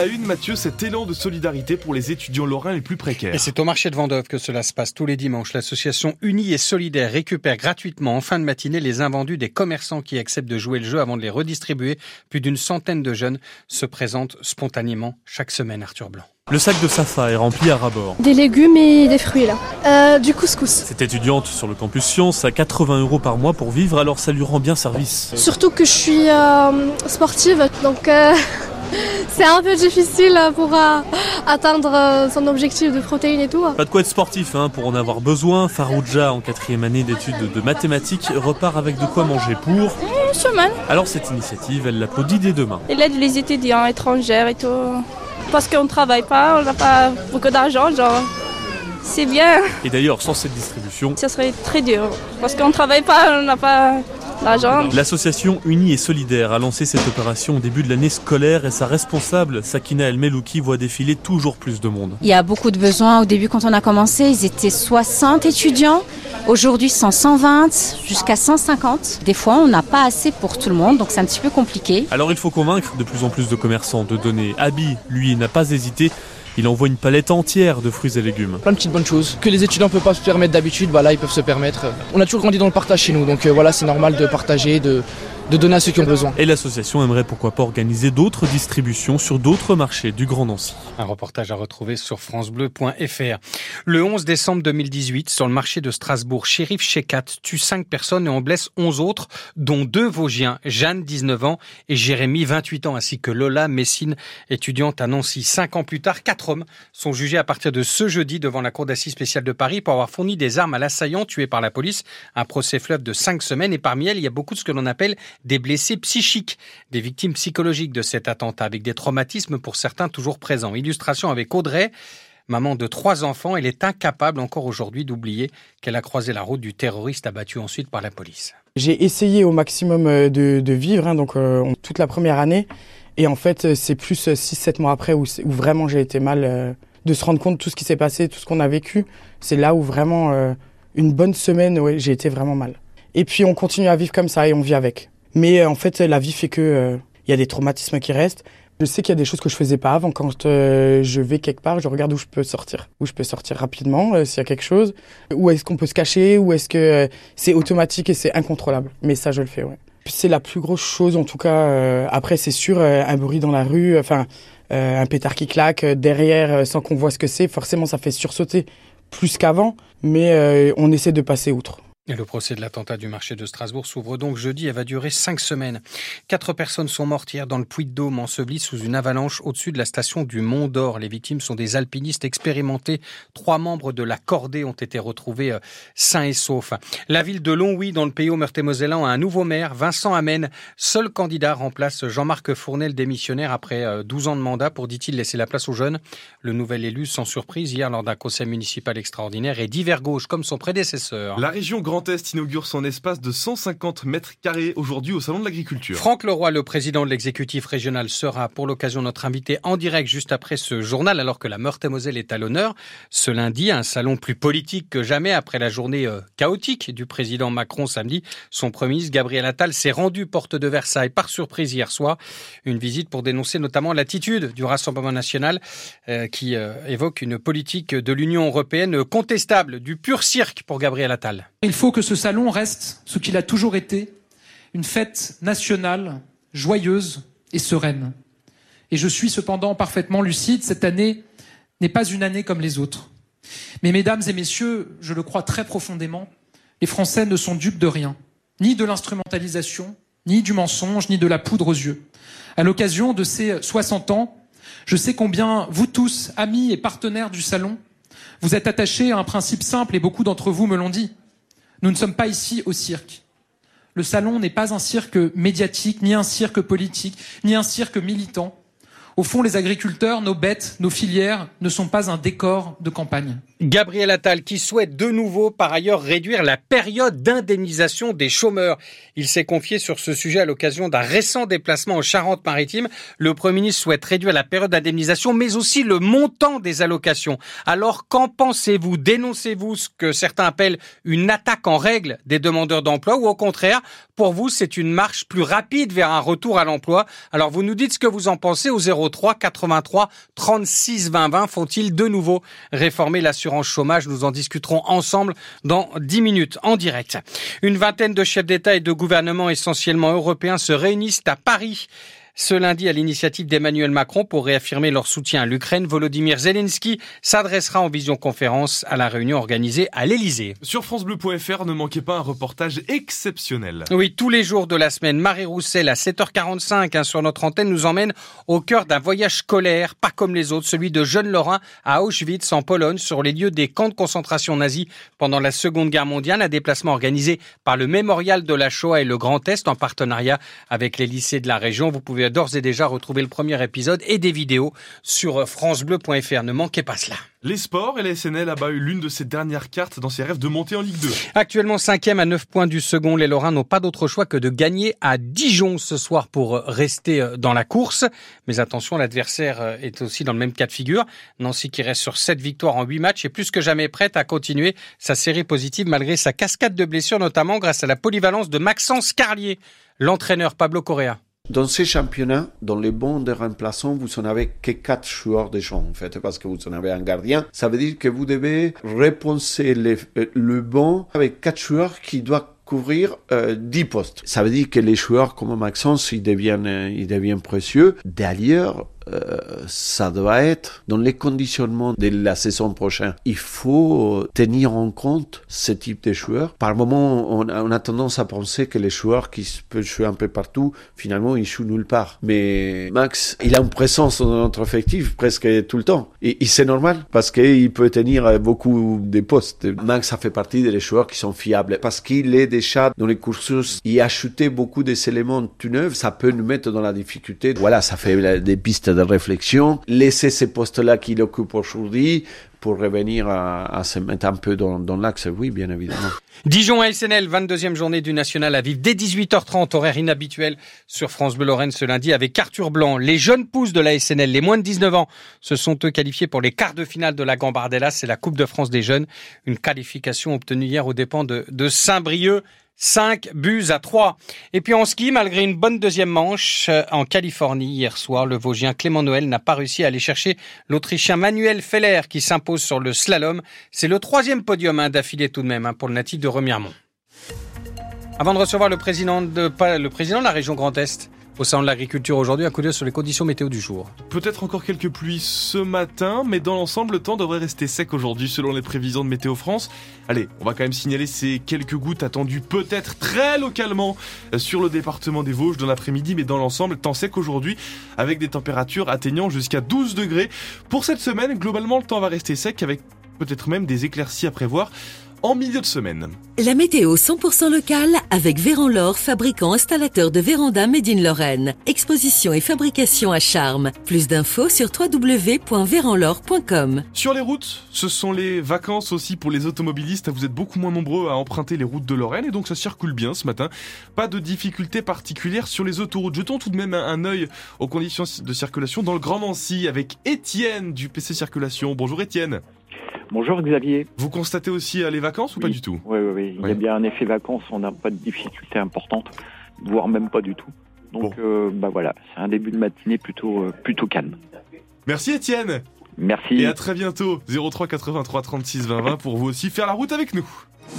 À une, Mathieu, cet élan de solidarité pour les étudiants lorrains les plus précaires. Et c'est au marché de Vendôme que cela se passe tous les dimanches. L'association Unie et Solidaire récupère gratuitement en fin de matinée les invendus des commerçants qui acceptent de jouer le jeu avant de les redistribuer. Plus d'une centaine de jeunes se présentent spontanément chaque semaine, Arthur Blanc. Le sac de Safa est rempli à rabord. Des légumes et des fruits là. Euh, du couscous. Cette étudiante sur le campus Science a 80 euros par mois pour vivre, alors ça lui rend bien service. Surtout que je suis euh, sportive, donc euh, c'est un peu difficile pour euh, atteindre euh, son objectif de protéines et tout. Pas de quoi être sportif hein, pour en avoir besoin. Farouja, en quatrième année d'études de mathématiques, repart avec de quoi manger pour... Une semaine. Alors cette initiative, elle l'applaudit dès demain. Elle aide les étudiants étrangers et tout. Parce qu'on ne travaille pas, on n'a pas beaucoup d'argent, genre... C'est bien. Et d'ailleurs, sans cette distribution, ça serait très dur. Parce qu'on ne travaille pas, on n'a pas. L'association Unie et Solidaire a lancé cette opération au début de l'année scolaire et sa responsable, Sakina El Melouki, voit défiler toujours plus de monde. Il y a beaucoup de besoins. Au début, quand on a commencé, ils étaient 60 étudiants. Aujourd'hui, 120 jusqu'à 150. Des fois, on n'a pas assez pour tout le monde, donc c'est un petit peu compliqué. Alors il faut convaincre de plus en plus de commerçants de donner. Abi, lui, n'a pas hésité. Il envoie une palette entière de fruits et légumes. Plein de petites bonnes choses que les étudiants ne peuvent pas se permettre d'habitude, bah là ils peuvent se permettre. On a toujours grandi dans le partage chez nous, donc euh, voilà c'est normal de partager, de, de donner à ceux qui ont besoin. Et l'association aimerait pourquoi pas organiser d'autres distributions sur d'autres marchés du Grand Nancy. Un reportage à retrouver sur francebleu.fr. Le 11 décembre 2018, sur le marché de Strasbourg, shérif Shekat tue 5 personnes et en blesse 11 autres, dont deux Vosgiens, Jeanne, 19 ans, et Jérémy, 28 ans, ainsi que Lola Messine, étudiante à Nancy. Cinq ans plus tard, quatre hommes sont jugés à partir de ce jeudi devant la Cour d'assises spéciale de Paris pour avoir fourni des armes à l'assaillant tué par la police. Un procès fleuve de 5 semaines et parmi elles, il y a beaucoup de ce que l'on appelle des blessés psychiques, des victimes psychologiques de cet attentat avec des traumatismes pour certains toujours présents. Illustration avec Audrey. Maman de trois enfants, elle est incapable encore aujourd'hui d'oublier qu'elle a croisé la route du terroriste abattu ensuite par la police. J'ai essayé au maximum de, de vivre, hein, donc euh, toute la première année. Et en fait, c'est plus 6-7 mois après où, vraiment j'ai été mal. Euh, de se rendre compte de tout ce qui s'est passé, tout ce qu'on a vécu. C'est là où vraiment, euh, une bonne semaine, ouais, j'ai été vraiment mal. Et puis on continue à vivre comme ça et on vit avec. Mais euh, en fait, la vie fait que il y a des traumatismes qui restent. Je sais qu'il y a des choses que je faisais pas avant. Quand euh, je vais quelque part, je regarde où je peux sortir, où je peux sortir rapidement euh, s'il y a quelque chose, où est-ce qu'on peut se cacher, où est-ce que euh, c'est automatique et c'est incontrôlable. Mais ça, je le fais, ouais. C'est la plus grosse chose, en tout cas. après, c'est sûr, un bruit dans la rue, enfin, un pétard qui claque derrière, sans qu'on voit ce que c'est. Forcément, ça fait sursauter plus qu'avant, mais on essaie de passer outre. Le procès de l'attentat du marché de Strasbourg s'ouvre donc jeudi et va durer cinq semaines. Quatre personnes sont mortes hier dans le Puy-de-Dôme, ensevelies sous une avalanche au-dessus de la station du Mont d'Or. Les victimes sont des alpinistes expérimentés. Trois membres de la cordée ont été retrouvés euh, sains et saufs. La ville de Longwy, dans le pays au Meurthe-et-Mosellan, a un nouveau maire, Vincent Amen. Seul candidat remplace Jean-Marc Fournel, démissionnaire après 12 euh, ans de mandat pour, dit-il, laisser la place aux jeunes. Le nouvel élu, sans surprise, hier lors d'un conseil municipal extraordinaire, est divers gauche comme son prédécesseur. Grand Est inaugure son espace de 150 mètres carrés aujourd'hui au Salon de l'Agriculture. Franck Leroy, le président de l'exécutif régional, sera pour l'occasion notre invité en direct juste après ce journal, alors que la Meurthe-et-Moselle est à l'honneur. Ce lundi, un salon plus politique que jamais après la journée euh, chaotique du président Macron samedi. Son premier ministre, Gabriel Attal, s'est rendu porte de Versailles par surprise hier soir. Une visite pour dénoncer notamment l'attitude du Rassemblement national euh, qui euh, évoque une politique de l'Union européenne contestable, du pur cirque pour Gabriel Attal. Il faut que ce salon reste ce qu'il a toujours été, une fête nationale, joyeuse et sereine. Et je suis cependant parfaitement lucide, cette année n'est pas une année comme les autres. Mais mesdames et messieurs, je le crois très profondément, les Français ne sont dupes de rien, ni de l'instrumentalisation, ni du mensonge, ni de la poudre aux yeux. À l'occasion de ces 60 ans, je sais combien vous tous, amis et partenaires du salon, vous êtes attachés à un principe simple et beaucoup d'entre vous me l'ont dit. Nous ne sommes pas ici au cirque. Le salon n'est pas un cirque médiatique, ni un cirque politique, ni un cirque militant. Au fond, les agriculteurs, nos bêtes, nos filières ne sont pas un décor de campagne. Gabriel Attal qui souhaite de nouveau par ailleurs réduire la période d'indemnisation des chômeurs. Il s'est confié sur ce sujet à l'occasion d'un récent déplacement en Charente-Maritime. Le Premier ministre souhaite réduire la période d'indemnisation mais aussi le montant des allocations. Alors qu'en pensez-vous? Dénoncez-vous ce que certains appellent une attaque en règle des demandeurs d'emploi ou au contraire, pour vous, c'est une marche plus rapide vers un retour à l'emploi? Alors vous nous dites ce que vous en pensez au 0 03 83 36 20 20. Faut-il de nouveau réformer l'assurance chômage Nous en discuterons ensemble dans 10 minutes en direct. Une vingtaine de chefs d'État et de gouvernements essentiellement européens se réunissent à Paris ce lundi à l'initiative d'Emmanuel Macron pour réaffirmer leur soutien à l'Ukraine. Volodymyr Zelensky s'adressera en visioconférence à la réunion organisée à l'Elysée. Sur francebleu.fr, ne manquez pas un reportage exceptionnel. Oui, tous les jours de la semaine, Marie Roussel à 7h45 hein, sur notre antenne nous emmène au cœur d'un voyage scolaire, pas comme les autres, celui de jeunes Lorrain à Auschwitz en Pologne, sur les lieux des camps de concentration nazis pendant la Seconde Guerre mondiale, un déplacement organisé par le Mémorial de la Shoah et le Grand Est en partenariat avec les lycées de la région. Vous pouvez d'ores et déjà retrouver le premier épisode et des vidéos sur francebleu.fr. Ne manquez pas cela. Les sports et la SNL a battu l'une de ses dernières cartes dans ses rêves de monter en Ligue 2. Actuellement cinquième à 9 points du second, les Lorrains n'ont pas d'autre choix que de gagner à Dijon ce soir pour rester euh, dans la course. Mais attention, l'adversaire euh, est aussi dans le même cas de figure. Nancy qui reste sur 7 victoires en 8 matchs est plus que jamais prête à continuer sa série positive malgré sa cascade de blessures, notamment grâce à la polyvalence de Maxence Carlier, l'entraîneur Pablo Correa. Dans ces championnats, dans les bons de remplaçants, vous n'en avez que quatre joueurs de champ, en fait, parce que vous en avez un gardien. Ça veut dire que vous devez repenser le bon avec quatre joueurs qui doivent couvrir euh, 10 postes. Ça veut dire que les joueurs comme Maxence, ils deviennent, ils deviennent précieux. D'ailleurs, euh, ça doit être dans les conditionnements de la saison prochaine. Il faut tenir en compte ce type de joueurs. Par moment, on a, tendance à penser que les joueurs qui peuvent jouer un peu partout, finalement, ils jouent nulle part. Mais Max, il a une présence dans notre effectif presque tout le temps. Et, c'est normal parce qu'il peut tenir beaucoup de postes. Max, ça fait partie des joueurs qui sont fiables parce qu'il est déjà dans les cursus. Il a ajouté beaucoup des éléments tout neufs. Ça peut nous mettre dans la difficulté. Voilà, ça fait des pistes de réflexion, laisser ces postes-là qu'il occupe aujourd'hui pour revenir à, se mettre un peu dans, dans l'axe, oui, bien évidemment. Dijon à SNL, 22e journée du National à vivre dès 18h30, horaire inhabituel sur France Bleu Lorraine ce lundi avec Arthur Blanc. Les jeunes pousses de la SNL, les moins de 19 ans, se sont eux qualifiés pour les quarts de finale de la Gambardella. C'est la Coupe de France des jeunes. Une qualification obtenue hier aux dépens de Saint-Brieuc. 5 buts à 3. Et puis en ski, malgré une bonne deuxième manche euh, en Californie hier soir, le Vosgien Clément Noël n'a pas réussi à aller chercher l'Autrichien Manuel Feller qui s'impose sur le slalom. C'est le troisième podium hein, d'affilée tout de même hein, pour le natif de Remiremont. Avant de recevoir le président de, le président de la région Grand Est, au salon de l'agriculture aujourd'hui, un coup sur les conditions météo du jour. Peut-être encore quelques pluies ce matin, mais dans l'ensemble, le temps devrait rester sec aujourd'hui selon les prévisions de Météo France. Allez, on va quand même signaler ces quelques gouttes attendues peut-être très localement sur le département des Vosges dans l'après-midi, mais dans l'ensemble, temps sec aujourd'hui avec des températures atteignant jusqu'à 12 degrés. Pour cette semaine, globalement, le temps va rester sec avec peut-être même des éclaircies à prévoir en milieu de semaine. La météo 100% locale avec Véran fabricant installateur de véranda Made in Lorraine. Exposition et fabrication à charme. Plus d'infos sur www.véranlore.com. Sur les routes, ce sont les vacances aussi pour les automobilistes. Vous êtes beaucoup moins nombreux à emprunter les routes de Lorraine et donc ça circule bien ce matin. Pas de difficultés particulières sur les autoroutes. Jetons tout de même un œil aux conditions de circulation dans le Grand Mancy avec Étienne du PC Circulation. Bonjour Étienne. Bonjour Xavier. Vous constatez aussi les vacances ou oui. pas du tout oui, oui, oui, il y a bien un effet vacances, on n'a pas de difficultés importantes, voire même pas du tout. Donc bon. euh, bah voilà, c'est un début de matinée plutôt, euh, plutôt calme. Merci Étienne Merci. Et à très bientôt, 03 83 36 20 20 pour vous aussi faire la route avec nous.